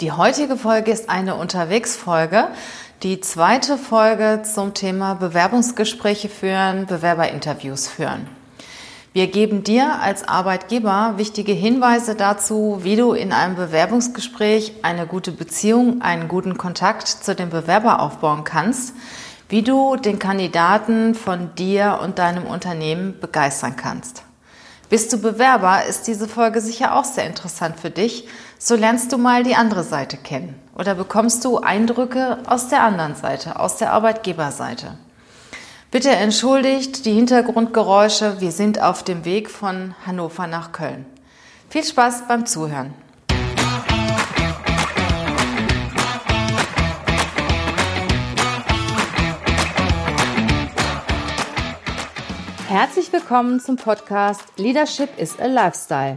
Die heutige Folge ist eine Unterwegsfolge, die zweite Folge zum Thema Bewerbungsgespräche führen, Bewerberinterviews führen. Wir geben dir als Arbeitgeber wichtige Hinweise dazu, wie du in einem Bewerbungsgespräch eine gute Beziehung, einen guten Kontakt zu dem Bewerber aufbauen kannst, wie du den Kandidaten von dir und deinem Unternehmen begeistern kannst. Bist du Bewerber, ist diese Folge sicher auch sehr interessant für dich. So lernst du mal die andere Seite kennen oder bekommst du Eindrücke aus der anderen Seite, aus der Arbeitgeberseite. Bitte entschuldigt die Hintergrundgeräusche. Wir sind auf dem Weg von Hannover nach Köln. Viel Spaß beim Zuhören. Herzlich willkommen zum Podcast Leadership is a Lifestyle.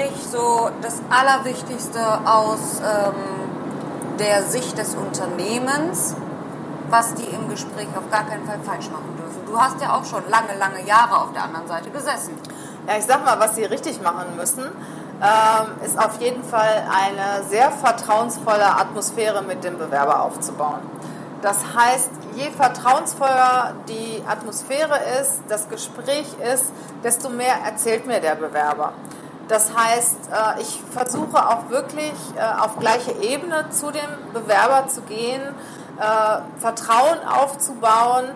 dich so das Allerwichtigste aus ähm, der Sicht des Unternehmens, was die im Gespräch auf gar keinen Fall falsch machen dürfen? Du hast ja auch schon lange, lange Jahre auf der anderen Seite gesessen. Ja, ich sag mal, was sie richtig machen müssen, ähm, ist auf jeden Fall eine sehr vertrauensvolle Atmosphäre mit dem Bewerber aufzubauen. Das heißt, je vertrauensvoller die Atmosphäre ist, das Gespräch ist, desto mehr erzählt mir der Bewerber. Das heißt, äh, ich versuche auch wirklich äh, auf gleiche Ebene zu dem Bewerber zu gehen, äh, Vertrauen aufzubauen,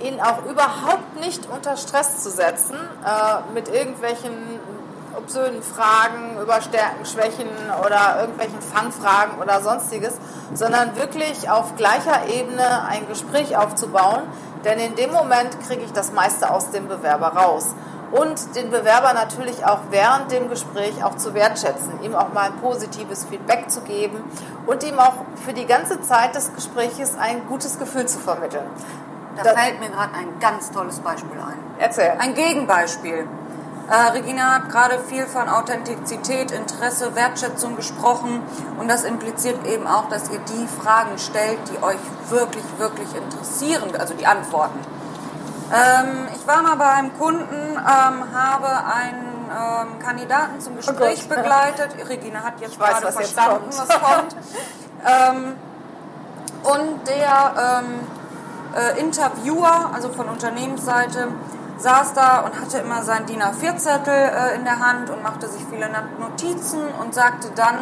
ihn auch überhaupt nicht unter Stress zu setzen mit irgendwelchen obsönen Fragen über Stärken, Schwächen oder irgendwelchen Fangfragen oder sonstiges, sondern wirklich auf gleicher Ebene ein Gespräch aufzubauen, denn in dem Moment kriege ich das meiste aus dem Bewerber raus. Und den Bewerber natürlich auch während dem Gespräch auch zu wertschätzen, ihm auch mal ein positives Feedback zu geben und ihm auch für die ganze Zeit des Gespräches ein gutes Gefühl zu vermitteln. Da das fällt mir gerade ein ganz tolles Beispiel ein. Erzähl. Ein Gegenbeispiel. Äh, Regina hat gerade viel von Authentizität, Interesse, Wertschätzung gesprochen und das impliziert eben auch, dass ihr die Fragen stellt, die euch wirklich, wirklich interessieren, also die Antworten. Ähm, ich war mal bei einem Kunden, ähm, habe einen ähm, Kandidaten zum oh Gespräch oh begleitet. Regina hat jetzt weiß, gerade was verstanden, was kommt. Ähm, und der ähm, äh, Interviewer, also von Unternehmensseite, saß da und hatte immer seinen DIN A4-Zettel äh, in der Hand und machte sich viele Notizen und sagte dann,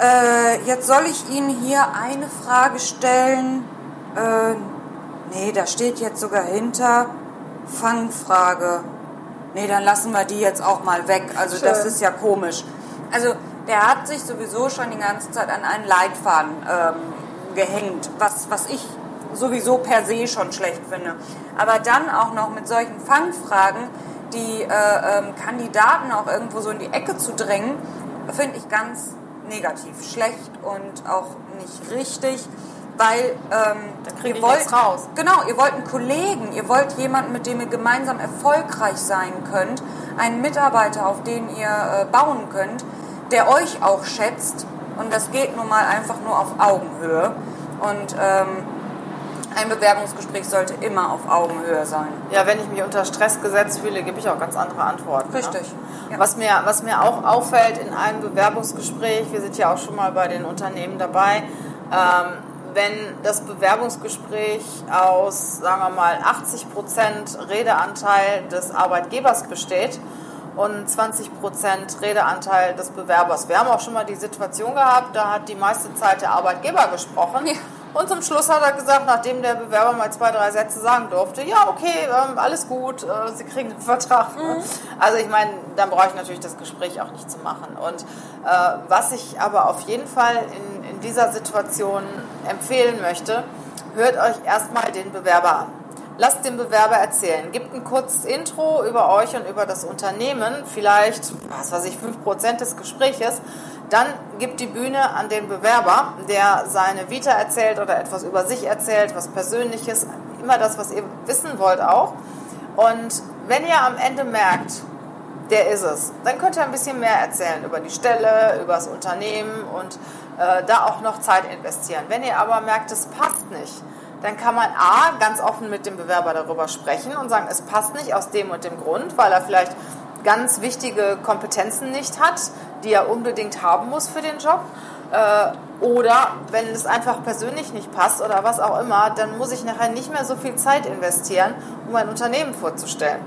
äh, jetzt soll ich Ihnen hier eine Frage stellen. Nee, da steht jetzt sogar hinter Fangfrage. Nee, dann lassen wir die jetzt auch mal weg. Also Schön. das ist ja komisch. Also der hat sich sowieso schon die ganze Zeit an einen Leitfaden ähm, gehängt, was, was ich sowieso per se schon schlecht finde. Aber dann auch noch mit solchen Fangfragen die äh, ähm, Kandidaten auch irgendwo so in die Ecke zu drängen, finde ich ganz negativ, schlecht und auch nicht richtig, weil ähm, ihr wollt raus. Genau, ihr wollt einen Kollegen, ihr wollt jemanden, mit dem ihr gemeinsam erfolgreich sein könnt, einen Mitarbeiter, auf den ihr äh, bauen könnt, der euch auch schätzt und das geht nun mal einfach nur auf Augenhöhe und ähm, ein Bewerbungsgespräch sollte immer auf Augenhöhe sein. Ja, wenn ich mich unter Stress gesetzt fühle, gebe ich auch ganz andere Antworten. Ne? Richtig. Ne? Ja. Was, mir, was mir auch auffällt in einem Bewerbungsgespräch, wir sind ja auch schon mal bei den Unternehmen dabei, ähm, wenn das Bewerbungsgespräch aus, sagen wir mal, 80 Prozent Redeanteil des Arbeitgebers besteht und 20 Prozent Redeanteil des Bewerbers. Wir haben auch schon mal die Situation gehabt, da hat die meiste Zeit der Arbeitgeber gesprochen. Ja und zum Schluss hat er gesagt, nachdem der Bewerber mal zwei, drei Sätze sagen durfte, ja, okay, ähm, alles gut, äh, Sie kriegen einen Vertrag. Mhm. Also ich meine, dann brauche ich natürlich das Gespräch auch nicht zu machen. Und äh, was ich aber auf jeden Fall in, in dieser Situation empfehlen möchte, hört euch erstmal den Bewerber an. Lasst den Bewerber erzählen. Gebt ein kurzes Intro über euch und über das Unternehmen, vielleicht, was weiß ich, 5% des Gespräches Dann gibt die Bühne an den Bewerber, der seine Vita erzählt oder etwas über sich erzählt, was Persönliches, immer das, was ihr wissen wollt auch. Und wenn ihr am Ende merkt, der ist es, dann könnt ihr ein bisschen mehr erzählen über die Stelle, über das Unternehmen und äh, da auch noch Zeit investieren. Wenn ihr aber merkt, es passt nicht, dann kann man A, ganz offen mit dem Bewerber darüber sprechen und sagen, es passt nicht aus dem und dem Grund, weil er vielleicht ganz wichtige Kompetenzen nicht hat, die er unbedingt haben muss für den Job. Äh, oder wenn es einfach persönlich nicht passt oder was auch immer, dann muss ich nachher nicht mehr so viel Zeit investieren, um ein Unternehmen vorzustellen.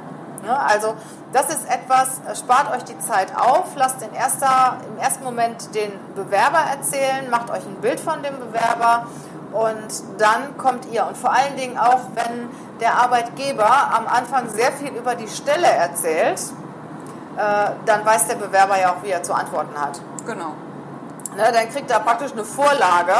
Also das ist etwas, spart euch die Zeit auf, lasst den erster, im ersten Moment den Bewerber erzählen, macht euch ein Bild von dem Bewerber und dann kommt ihr. Und vor allen Dingen auch, wenn der Arbeitgeber am Anfang sehr viel über die Stelle erzählt, äh, dann weiß der Bewerber ja auch, wie er zu antworten hat. Genau. Ne, dann kriegt er praktisch eine Vorlage,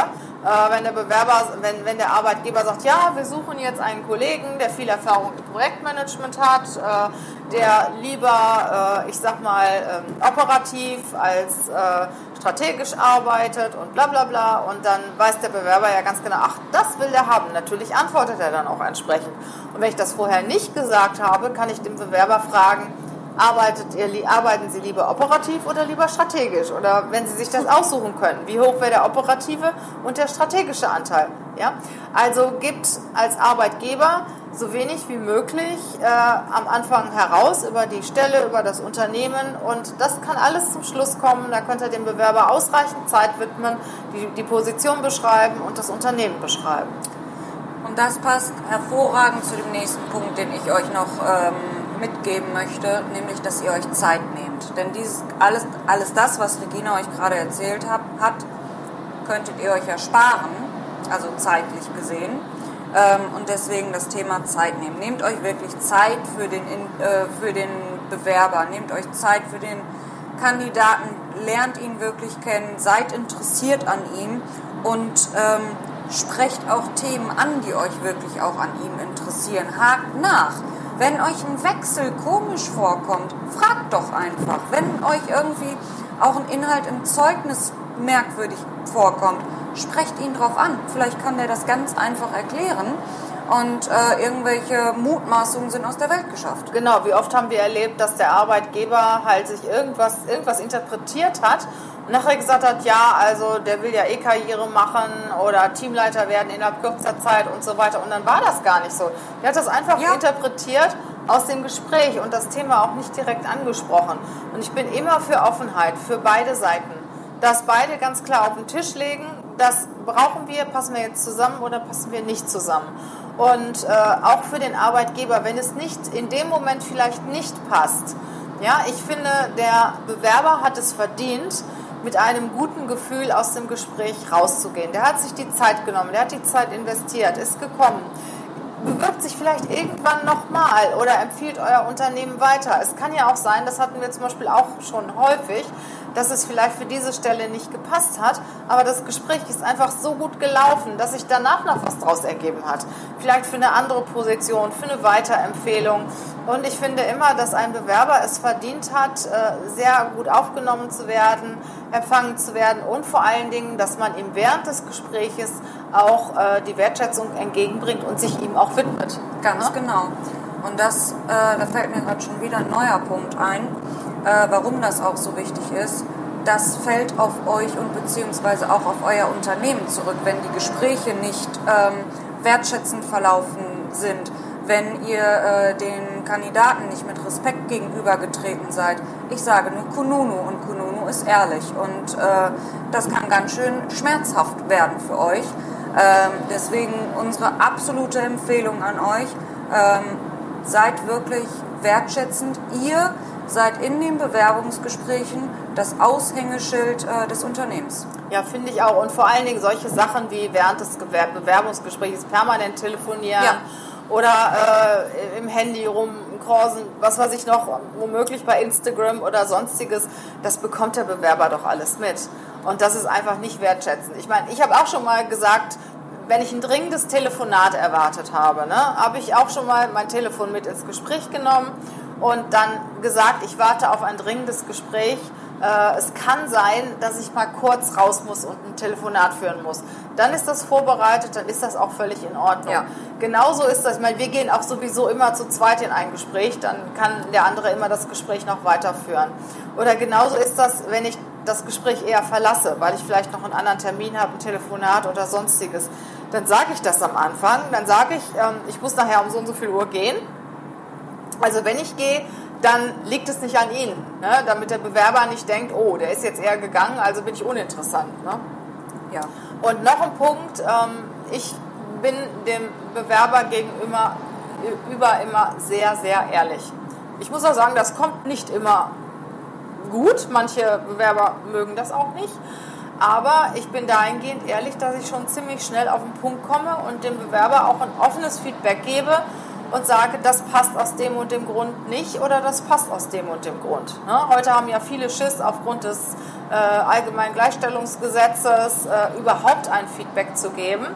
äh, wenn der Bewerber, wenn, wenn der Arbeitgeber sagt, ja, wir suchen jetzt einen Kollegen, der viel Erfahrung im Projektmanagement hat, äh, der lieber, äh, ich sag mal, ähm, operativ als äh, strategisch arbeitet und bla bla bla. Und dann weiß der Bewerber ja ganz genau, ach, das will der haben. Natürlich antwortet er dann auch entsprechend. Und wenn ich das vorher nicht gesagt habe, kann ich den Bewerber fragen, Arbeitet ihr, arbeiten Sie lieber operativ oder lieber strategisch? Oder wenn Sie sich das aussuchen können, wie hoch wäre der operative und der strategische Anteil? Ja? Also gibt als Arbeitgeber so wenig wie möglich äh, am Anfang heraus über die Stelle, über das Unternehmen und das kann alles zum Schluss kommen. Da könnt ihr dem Bewerber ausreichend Zeit widmen, die, die Position beschreiben und das Unternehmen beschreiben. Und das passt hervorragend zu dem nächsten Punkt, den ich euch noch ähm, mitgeben möchte, nämlich, dass ihr euch Zeit nehmt. Denn dieses, alles, alles das, was Regina euch gerade erzählt hat, hat, könntet ihr euch ersparen, also zeitlich gesehen. Ähm, und deswegen das Thema Zeit nehmen. Nehmt euch wirklich Zeit für den, äh, für den Bewerber, nehmt euch Zeit für den Kandidaten, lernt ihn wirklich kennen, seid interessiert an ihm und ähm, sprecht auch Themen an, die euch wirklich auch an ihm interessieren. Hakt nach. Wenn euch ein Wechsel komisch vorkommt, fragt doch einfach. Wenn euch irgendwie auch ein Inhalt im Zeugnis merkwürdig vorkommt, sprecht ihn drauf an. Vielleicht kann der das ganz einfach erklären und äh, irgendwelche Mutmaßungen sind aus der Welt geschafft. Genau, wie oft haben wir erlebt, dass der Arbeitgeber halt sich irgendwas, irgendwas interpretiert hat nachher gesagt hat, ja, also der will ja eh Karriere machen oder Teamleiter werden innerhalb kürzer Zeit und so weiter. Und dann war das gar nicht so. Der hat das einfach ja. interpretiert aus dem Gespräch und das Thema auch nicht direkt angesprochen. Und ich bin immer für Offenheit, für beide Seiten. Dass beide ganz klar auf den Tisch legen, das brauchen wir, passen wir jetzt zusammen oder passen wir nicht zusammen. Und äh, auch für den Arbeitgeber, wenn es nicht in dem Moment vielleicht nicht passt. Ja, ich finde, der Bewerber hat es verdient, mit einem guten Gefühl aus dem Gespräch rauszugehen. Der hat sich die Zeit genommen, der hat die Zeit investiert, ist gekommen, bewirbt sich vielleicht irgendwann nochmal oder empfiehlt euer Unternehmen weiter. Es kann ja auch sein, das hatten wir zum Beispiel auch schon häufig, dass es vielleicht für diese Stelle nicht gepasst hat, aber das Gespräch ist einfach so gut gelaufen, dass sich danach noch was draus ergeben hat. Vielleicht für eine andere Position, für eine Weiterempfehlung. Und ich finde immer, dass ein Bewerber es verdient hat, äh, sehr gut aufgenommen zu werden, empfangen zu werden und vor allen Dingen, dass man ihm während des Gespräches auch äh, die Wertschätzung entgegenbringt und sich ihm auch widmet. Ganz ja? genau. Und das, äh, da fällt mir gerade schon wieder ein neuer Punkt ein äh, warum das auch so wichtig ist, das fällt auf euch und beziehungsweise auch auf euer Unternehmen zurück, wenn die Gespräche nicht ähm, wertschätzend verlaufen sind, wenn ihr äh, den Kandidaten nicht mit Respekt gegenübergetreten seid. Ich sage nur Kununu und Kununu ist ehrlich und äh, das kann ganz schön schmerzhaft werden für euch. Ähm, deswegen unsere absolute Empfehlung an euch, ähm, seid wirklich wertschätzend. Ihr seid in den Bewerbungsgesprächen das Aushängeschild äh, des Unternehmens. Ja, finde ich auch. Und vor allen Dingen solche Sachen wie während des Bewerbungsgesprächs permanent telefonieren ja. oder äh, im Handy rumkrausen, was weiß ich noch, womöglich bei Instagram oder sonstiges, das bekommt der Bewerber doch alles mit. Und das ist einfach nicht wertschätzend. Ich meine, ich habe auch schon mal gesagt, wenn ich ein dringendes Telefonat erwartet habe, ne, habe ich auch schon mal mein Telefon mit ins Gespräch genommen und dann gesagt, ich warte auf ein dringendes Gespräch, Äh, es kann sein, dass ich mal kurz raus muss und ein Telefonat führen muss. Dann ist das vorbereitet, dann ist das auch völlig in Ordnung. Ja. Genauso ist das, ich meine, wir gehen auch sowieso immer zu zweit in ein Gespräch, dann kann der andere immer das Gespräch noch weiterführen. Oder genauso ist das, wenn ich das Gespräch eher verlasse, weil ich vielleicht noch einen anderen Termin habe, ein Telefonat oder sonstiges. Dann sage ich das am Anfang, dann sage ich, ähm, ich muss nachher um so und so viel Uhr gehen. Also wenn ich gehe, dann liegt es nicht an Ihnen, ne? damit der Bewerber nicht denkt, oh, der ist jetzt eher gegangen, also bin ich uninteressant. Ne? Ja. Und noch ein Punkt, ähm, ich bin dem Bewerber gegenüber über immer sehr, sehr ehrlich. Ich muss auch sagen, das kommt nicht immer gut. Manche Bewerber mögen das auch nicht. Aber ich bin dahingehend ehrlich, dass ich schon ziemlich schnell auf den Punkt komme und dem Bewerber auch ein offenes Feedback gebe und sage, das passt aus dem und dem Grund nicht oder das passt aus dem und dem Grund. Ne? Heute haben ja viele Schiss aufgrund des äh, allgemeinen Gleichstellungsgesetzes äh, überhaupt ein Feedback zu geben.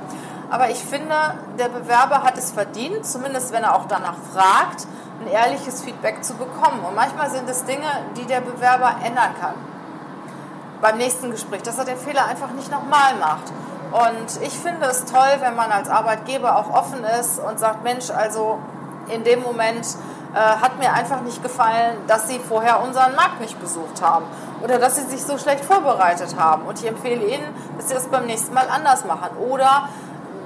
Aber ich finde, der Bewerber hat es verdient, zumindest wenn er auch danach fragt, ein ehrliches Feedback zu bekommen. Und manchmal sind es Dinge, die der Bewerber ändern kann. Beim nächsten Gespräch, dass er den Fehler einfach nicht nochmal macht. Und ich finde es toll, wenn man als Arbeitgeber auch offen ist und sagt, Mensch, also in dem Moment äh, hat mir einfach nicht gefallen, dass Sie vorher unseren Markt nicht besucht haben oder dass Sie sich so schlecht vorbereitet haben. Und ich empfehle Ihnen, dass Sie das beim nächsten Mal anders machen. Oder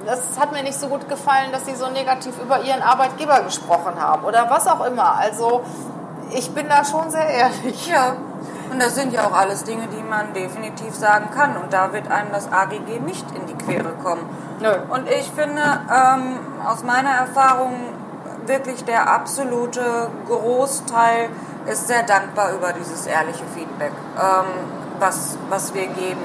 das hat mir nicht so gut gefallen, dass Sie so negativ über Ihren Arbeitgeber gesprochen haben oder was auch immer. Also ich bin da schon sehr ehrlich. Ja. Und das sind ja auch alles Dinge, die man definitiv sagen kann. Und da wird einem das AGG nicht in die Quere kommen. Nö. Und ich finde, ähm, aus meiner Erfahrung, wirklich der absolute Großteil ist sehr dankbar über dieses ehrliche Feedback, ähm, was, was wir geben.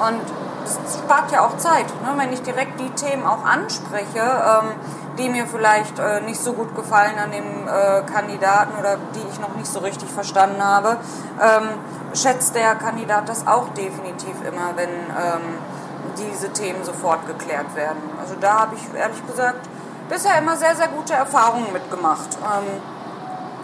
Und das spart ja auch Zeit, ne? wenn ich direkt die Themen auch anspreche, ähm, die mir vielleicht äh, nicht so gut gefallen an dem äh, Kandidaten oder die ich noch nicht so richtig verstanden habe, ähm, schätzt der Kandidat das auch definitiv immer, wenn ähm, diese Themen sofort geklärt werden. Also da habe ich ehrlich gesagt bisher immer sehr, sehr gute Erfahrungen mitgemacht. Ähm,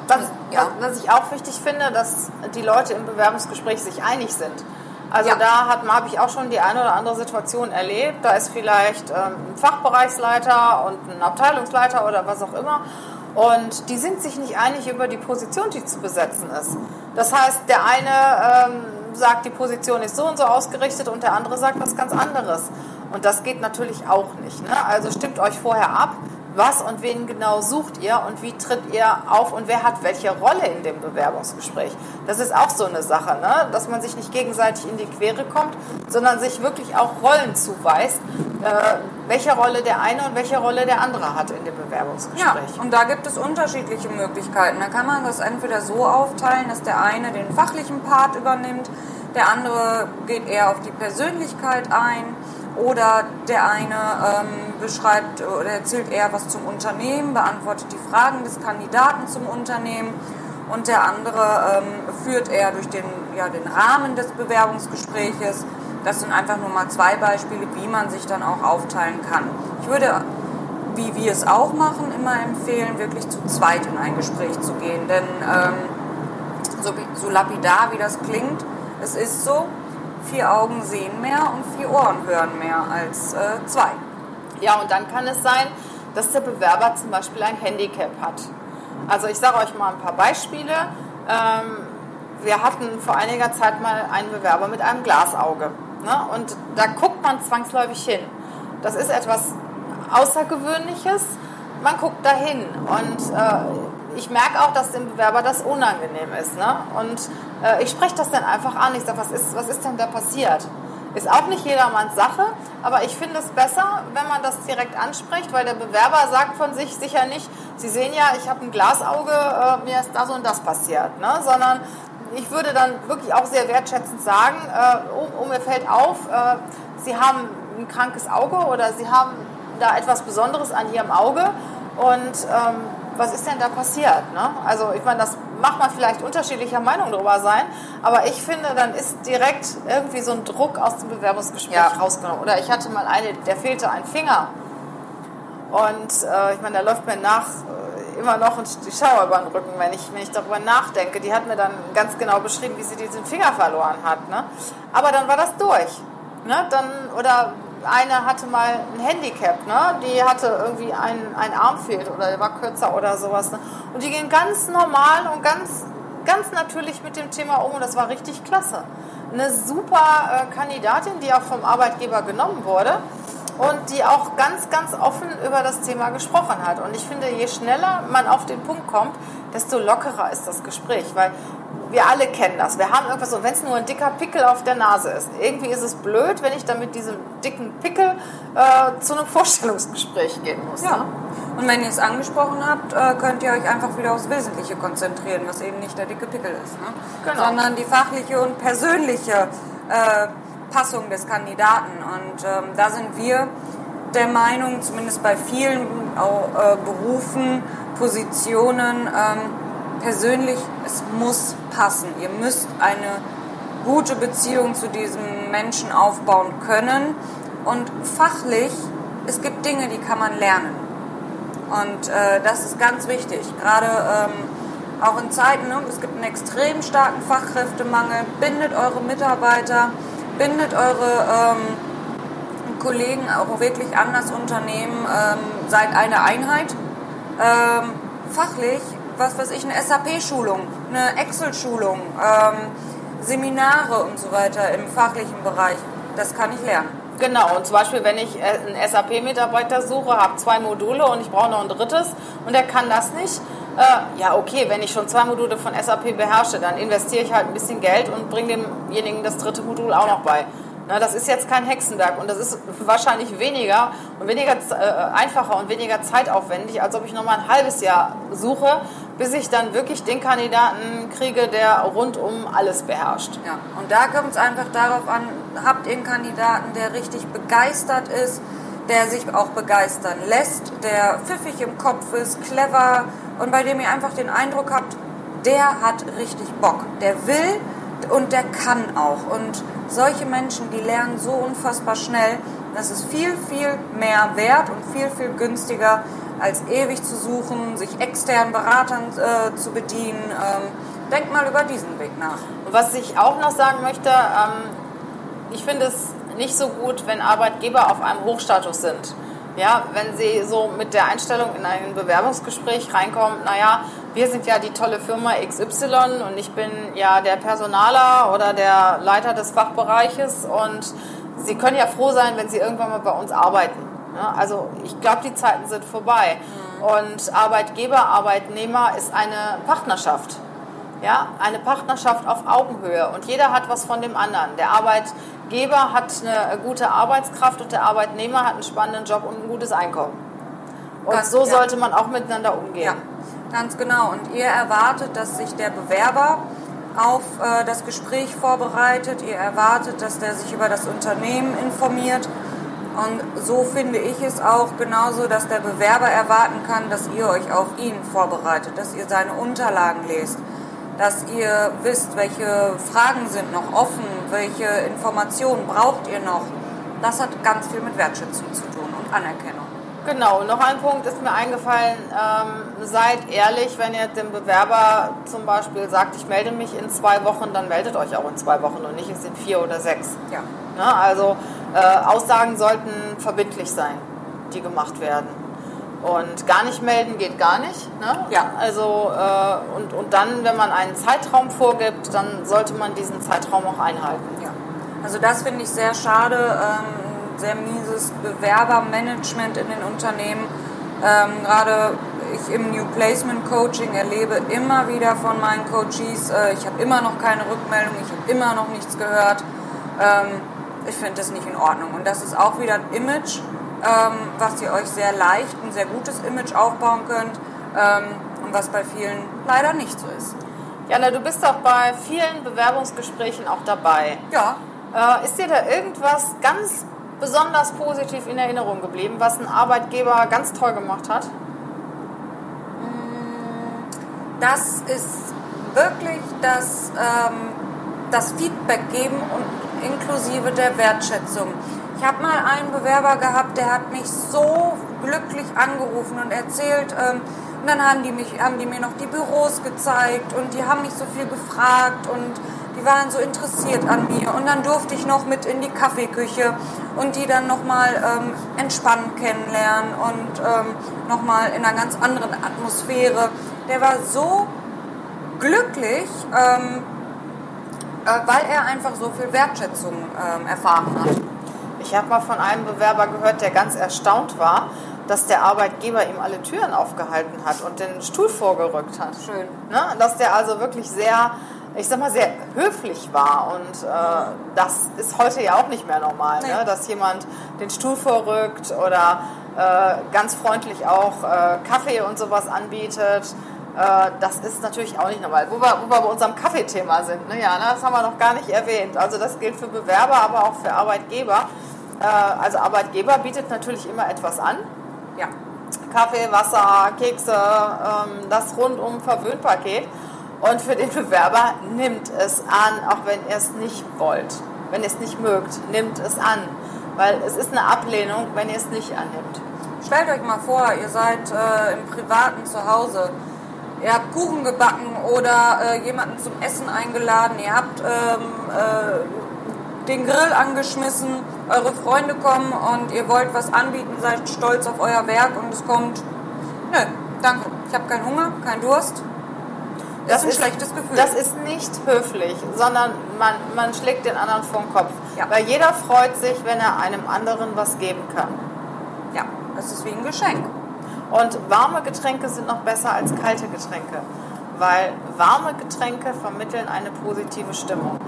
was, ja. was ich auch wichtig finde, dass die Leute im Bewerbungsgespräch sich einig sind. Also ja. da habe ich auch schon die eine oder andere Situation erlebt. Da ist vielleicht ähm, ein Fachbereichsleiter und ein Abteilungsleiter oder was auch immer. Und die sind sich nicht einig über die Position, die zu besetzen ist. Das heißt, der eine ähm, sagt, die Position ist so und so ausgerichtet und der andere sagt was ganz anderes. Und das geht natürlich auch nicht. Ne? Also stimmt euch vorher ab, was und wen genau sucht ihr und wie tritt ihr auf und wer hat welche Rolle in dem Bewerbungsgespräch. Das ist auch so eine Sache, ne? dass man sich nicht gegenseitig in die Quere kommt, sondern sich wirklich auch Rollen zuweist, äh, welche Rolle der eine und welche Rolle der andere hat in dem Bewerbungsgespräch. Ja, und da gibt es unterschiedliche Möglichkeiten. Da kann man das entweder so aufteilen, dass der eine den fachlichen Part übernimmt, der andere geht eher auf die Persönlichkeit ein oder der eine ähm, beschreibt oder erzählt eher was zum Unternehmen, beantwortet die Fragen des Kandidaten zum Unternehmen und der andere ähm, führt eher durch den, ja, den Rahmen des Bewerbungsgespräches. Das sind einfach nur mal zwei Beispiele, wie man sich dann auch aufteilen kann. Ich würde, wie wir es auch machen, immer empfehlen, wirklich zu zweit in ein Gespräch zu gehen. Denn ähm, so, so lapidar wie das klingt, es ist so, vier Augen sehen mehr und vier Ohren hören mehr als äh, zwei. Ja, und dann kann es sein, dass der Bewerber zum Beispiel ein Handicap hat. Also ich sage euch mal ein paar Beispiele. Ähm, wir hatten vor einiger Zeit mal einen Bewerber mit einem Glasauge. Ne? Und da guckt man zwangsläufig hin. Das ist etwas Außergewöhnliches. Man guckt dahin. Und äh, ich merke auch, dass dem Bewerber das unangenehm ist. Ne? Und äh, ich spreche das dann einfach an. Ich sage, was ist, was ist denn da passiert? Ist auch nicht jedermanns Sache, aber ich finde es besser, wenn man das direkt anspricht, weil der Bewerber sagt von sich sicher nicht, Sie sehen ja, ich habe ein Glasauge, äh, mir ist das und das passiert, ne? sondern ich würde dann wirklich auch sehr wertschätzend sagen, äh, oh, oh, mir fällt auf, äh, Sie haben ein krankes Auge oder Sie haben da etwas Besonderes an Ihrem Auge und ähm, was ist denn da passiert? Ne? Also ich meine, das mag man vielleicht unterschiedlicher Meinung darüber sein, aber ich finde, dann ist direkt irgendwie so ein Druck aus dem Bewerbungsgespräch ja. rausgenommen. Oder ich hatte mal eine, der fehlte ein Finger. Und äh, ich meine, da läuft mir nach immer noch die Schauer über den Rücken, wenn ich, wenn ich darüber nachdenke. Die hat mir dann ganz genau beschrieben, wie sie diesen Finger verloren hat. Ne? Aber dann war das durch. Ne? Dann, oder eine hatte mal ein Handicap, ne? die hatte irgendwie einen, einen Arm fehlt oder der war kürzer oder sowas. Ne? Und die ging ganz normal und ganz, ganz natürlich mit dem Thema um und das war richtig klasse. Eine super äh, Kandidatin, die auch vom Arbeitgeber genommen wurde und die auch ganz, ganz offen über das Thema gesprochen hat. Und ich finde, je schneller man auf den Punkt kommt, desto lockerer ist das Gespräch, weil wir alle kennen das. Wir haben irgendwas, und wenn es nur ein dicker Pickel auf der Nase ist, irgendwie ist es blöd, wenn ich dann mit diesem dicken Pickel äh, zu einem Vorstellungsgespräch gehen muss. Ja. Ne? Und wenn ihr es angesprochen habt, äh, könnt ihr euch einfach wieder aufs Wesentliche konzentrieren, was eben nicht der dicke Pickel ist, ne? genau. sondern die fachliche und persönliche äh, Passung des Kandidaten. Und ähm, da sind wir der Meinung, zumindest bei vielen äh, Berufen, Positionen, ähm, persönlich, es muss passen. Ihr müsst eine gute Beziehung zu diesem Menschen aufbauen können. Und fachlich, es gibt Dinge, die kann man lernen. Und äh, das ist ganz wichtig. Gerade ähm, auch in Zeiten, ne, es gibt einen extrem starken Fachkräftemangel. Bindet eure Mitarbeiter bindet eure ähm, Kollegen auch wirklich an das Unternehmen, ähm, seid eine Einheit. Ähm, fachlich, was weiß ich, eine SAP-Schulung, eine Excel-Schulung, ähm, Seminare und so weiter im fachlichen Bereich, das kann ich lernen. Genau, und zum Beispiel, wenn ich äh, einen SAP-Mitarbeiter suche, habe zwei Module und ich brauche noch ein drittes und er kann das nicht, äh, ja, okay, wenn ich schon zwei Module von SAP beherrsche, dann investiere ich halt ein bisschen Geld und bringe demjenigen das dritte Modul auch noch bei. Na, das ist jetzt kein Hexenwerk und das ist wahrscheinlich weniger und weniger äh, einfacher und weniger zeitaufwendig, als ob ich nochmal ein halbes Jahr suche, bis ich dann wirklich den Kandidaten kriege, der rundum alles beherrscht. Ja, und da kommt es einfach darauf an, habt ihr einen Kandidaten, der richtig begeistert ist, der sich auch begeistern lässt, der pfiffig im Kopf ist, clever, und bei dem ihr einfach den Eindruck habt, der hat richtig Bock, der will und der kann auch. Und solche Menschen, die lernen so unfassbar schnell, das ist viel, viel mehr wert und viel, viel günstiger, als ewig zu suchen, sich externen Beratern äh, zu bedienen. Ähm, denkt mal über diesen Weg nach. Was ich auch noch sagen möchte, ähm, ich finde es nicht so gut, wenn Arbeitgeber auf einem Hochstatus sind. Ja, wenn Sie so mit der Einstellung in ein Bewerbungsgespräch reinkommen, naja, wir sind ja die tolle Firma XY und ich bin ja der Personaler oder der Leiter des Fachbereiches und Sie können ja froh sein, wenn Sie irgendwann mal bei uns arbeiten. Ja, also ich glaube, die Zeiten sind vorbei. Mhm. Und Arbeitgeber, Arbeitnehmer ist eine Partnerschaft. Ja, eine Partnerschaft auf Augenhöhe und jeder hat was von dem anderen. Der Arbeitgeber hat eine gute Arbeitskraft und der Arbeitnehmer hat einen spannenden Job und ein gutes Einkommen. Und ganz, so ja. sollte man auch miteinander umgehen. Ja, ganz genau. Und ihr erwartet, dass sich der Bewerber auf äh, das Gespräch vorbereitet. Ihr erwartet, dass der sich über das Unternehmen informiert. Und so finde ich es auch genauso, dass der Bewerber erwarten kann, dass ihr euch auf ihn vorbereitet, dass ihr seine Unterlagen lest dass ihr wisst, welche Fragen sind noch offen, welche Informationen braucht ihr noch. Das hat ganz viel mit Wertschätzung zu tun und Anerkennung. Genau, noch ein Punkt ist mir eingefallen, ähm, seid ehrlich, wenn ihr dem Bewerber zum Beispiel sagt, ich melde mich in zwei Wochen, dann meldet euch auch in zwei Wochen und nicht in vier oder sechs. Ja. Ne? Also äh, Aussagen sollten verbindlich sein, die gemacht werden. Und gar nicht melden geht gar nicht. Ne? Ja. Also, äh, und, und dann, wenn man einen Zeitraum vorgibt, dann sollte man diesen Zeitraum auch einhalten. Ja. Also das finde ich sehr schade. Ähm, sehr mieses Bewerbermanagement in den Unternehmen. Ähm, Gerade ich im New Placement Coaching erlebe immer wieder von meinen Coaches, äh, ich habe immer noch keine Rückmeldung, ich habe immer noch nichts gehört. Ähm, ich finde das nicht in Ordnung. Und das ist auch wieder ein Image, ähm, was ihr euch sehr leicht ein sehr gutes Image aufbauen könnt ähm, und was bei vielen leider nicht so ist. Jana, du bist doch bei vielen Bewerbungsgesprächen auch dabei. Ja. Äh, ist dir da irgendwas ganz besonders positiv in Erinnerung geblieben, was ein Arbeitgeber ganz toll gemacht hat? Mm, das ist wirklich das, ähm, das Feedback geben und inklusive der Wertschätzung. Ich habe mal einen Bewerber gehabt, der hat mich so glücklich angerufen und erzählt, ähm, Und dann haben die, mich, haben die mir noch die Büros gezeigt und die haben mich so viel gefragt und die waren so interessiert an mir. Und dann durfte ich noch mit in die Kaffeeküche und die dann nochmal ähm, entspannt kennenlernen und ähm, nochmal in einer ganz anderen Atmosphäre. Der war so glücklich, ähm, äh, weil er einfach so viel Wertschätzung ähm, erfahren hat. Ich habe mal von einem Bewerber gehört, der ganz erstaunt war, dass der Arbeitgeber ihm alle Türen aufgehalten hat und den Stuhl vorgerückt hat. Schön. Ne? Dass der also wirklich sehr, ich sag mal, sehr höflich war. Und äh, das ist heute ja auch nicht mehr normal, Nee. ne? dass jemand den Stuhl vorrückt oder äh, ganz freundlich auch äh, Kaffee und sowas anbietet. Äh, das ist natürlich auch nicht normal. Wo wir, wo wir bei unserem Kaffeethema sind, ne? ja, ne? das haben wir noch gar nicht erwähnt. Also das gilt für Bewerber, aber auch für Arbeitgeber. Äh, also Arbeitgeber bietet natürlich immer etwas an. Ja. Kaffee, Wasser, Kekse, ähm, das rundum Verwöhnpaket. Und für den Bewerber nimmt es an, auch wenn ihr es nicht wollt. Wenn ihr es nicht mögt, nimmt es an. Weil es ist eine Ablehnung, wenn ihr es nicht annimmt. Stellt euch mal vor, ihr seid äh, im Privaten zu Hause. Ihr habt Kuchen gebacken oder äh, jemanden zum Essen eingeladen. Ihr habt ähm, äh, den Grill angeschmissen. Eure Freunde kommen und ihr wollt was anbieten, seid stolz auf euer Werk und es kommt. Nö, danke. Ich habe keinen Hunger, keinen Durst. Das, ist ein schlechtes Gefühl. Das ist nicht höflich, sondern man, man schlägt den anderen vom Kopf. Ja. Weil jeder freut sich, wenn er einem anderen was geben kann. ja, das ist wie ein Geschenk. Und warme Getränke sind noch besser als kalte Getränke, weil warme Getränke vermitteln eine positive Stimmung.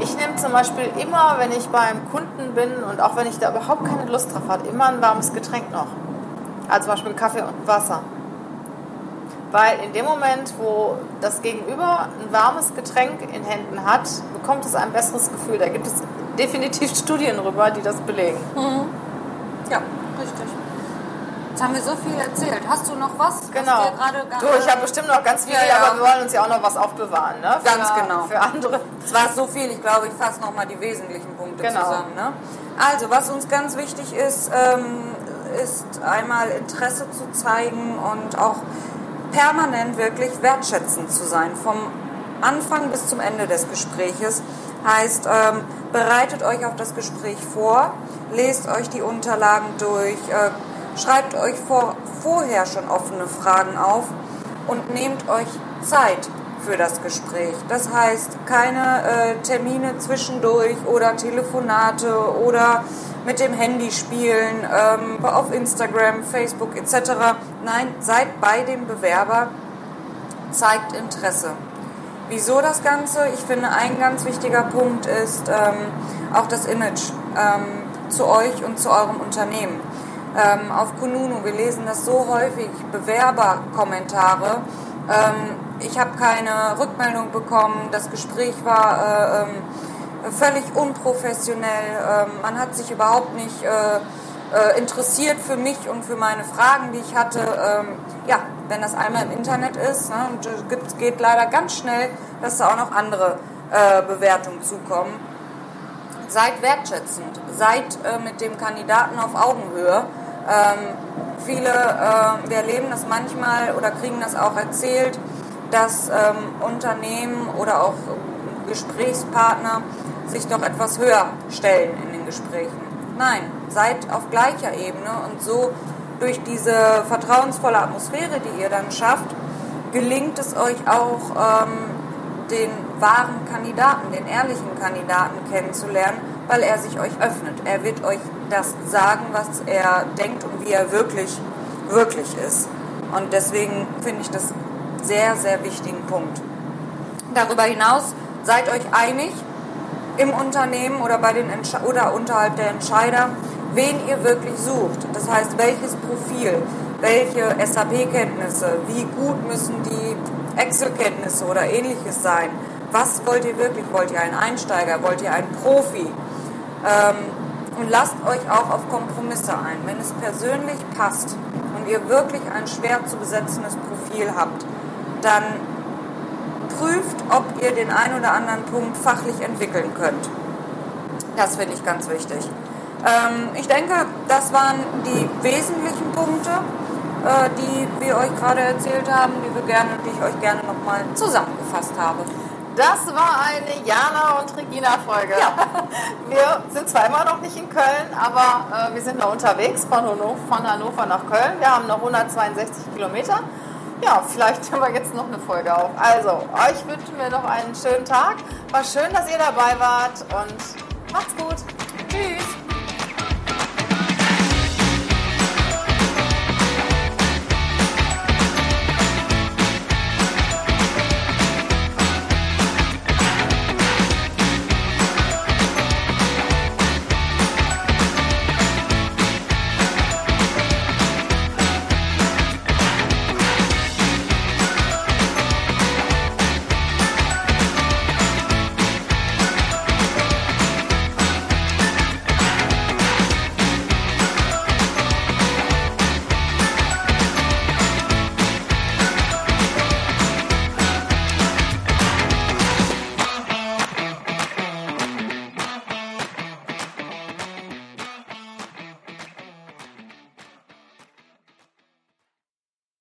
Ich nehme zum Beispiel immer, wenn ich beim Kunden bin und auch wenn ich da überhaupt keine Lust drauf habe, immer ein warmes Getränk noch. Also zum Beispiel einen Kaffee und Wasser. Weil in dem Moment, wo das Gegenüber ein warmes Getränk in Händen hat, bekommt es ein besseres Gefühl. Da gibt es definitiv Studien drüber, die das belegen. Ja, richtig. Jetzt haben wir so viel erzählt. Hast du noch was? Genau. Was Du, ich habe bestimmt noch ganz viel, Ja, ja. aber wir wollen uns ja auch noch was aufbewahren, ne? Für, Ganz genau. Für andere. Es war so viel, ich glaube, ich fasse nochmal die wesentlichen Punkte Genau. zusammen. Ne? Also, was uns ganz wichtig ist, ähm, ist einmal Interesse zu zeigen und auch permanent wirklich wertschätzend zu sein. Vom Anfang bis zum Ende des Gespräches. Heißt, ähm, bereitet euch auf das Gespräch vor, lest euch die Unterlagen durch, äh, schreibt euch vor, vorher schon offene Fragen auf und nehmt euch Zeit für das Gespräch. Das heißt, keine äh, Termine zwischendurch oder Telefonate oder mit dem Handy spielen, ähm, auf Instagram, Facebook etc. Nein, seid bei dem Bewerber, zeigt Interesse. Wieso das Ganze? Ich finde, ein ganz wichtiger Punkt ist ähm, auch das Image ähm, zu euch und zu eurem Unternehmen. Ähm, auf Kununu, wir lesen das so häufig, Bewerberkommentare. Ähm, ich habe keine Rückmeldung bekommen, das Gespräch war äh, ähm, völlig unprofessionell, ähm, man hat sich überhaupt nicht äh, äh, interessiert für mich und für meine Fragen, die ich hatte. Ähm, ja, wenn das einmal im Internet ist, ne, und gibt- geht leider ganz schnell, dass da auch noch andere äh, Bewertungen zukommen. Seid wertschätzend, seid äh, mit dem Kandidaten auf Augenhöhe. Ähm, viele, äh, wir erleben das manchmal oder kriegen das auch erzählt, dass ähm, Unternehmen oder auch Gesprächspartner sich doch etwas höher stellen in den Gesprächen. Nein, seid auf gleicher Ebene und so durch diese vertrauensvolle Atmosphäre, die ihr dann schafft, gelingt es euch auch, ähm, den wahren Kandidaten, den ehrlichen Kandidaten kennenzulernen, weil er sich euch öffnet. Er wird euch das sagen, was er denkt und wie er wirklich, wirklich ist. Und deswegen finde ich das sehr, sehr wichtigen Punkt. Darüber hinaus seid euch einig im Unternehmen oder, bei den oder unterhalb der Entscheider, wen ihr wirklich sucht. Das heißt, welches Profil, welche SAP-Kenntnisse, wie gut müssen die Excel-Kenntnisse oder ähnliches sein. Was wollt ihr wirklich? Wollt ihr einen Einsteiger? Wollt ihr einen Profi? Ähm, und lasst euch auch auf Kompromisse ein. Wenn es persönlich passt und ihr wirklich ein schwer zu besetzendes Profil habt, dann prüft, ob ihr den einen oder anderen Punkt fachlich entwickeln könnt. Das finde ich ganz wichtig. Ähm, ich denke, das waren die wesentlichen Punkte. äh, die wir euch gerade erzählt haben, die wir gerne, die ich euch gerne nochmal zusammengefasst habe. Das war eine Jana und Regina-Folge. Ja. Wir sind zwar immer noch nicht in Köln, aber äh, wir sind noch unterwegs von Hannover, von Hannover nach Köln. Wir haben noch 162 Kilometer. Ja, vielleicht haben wir jetzt noch eine Folge auf. Also, euch wünschen wir noch einen schönen Tag. War schön, dass ihr dabei wart und macht's gut.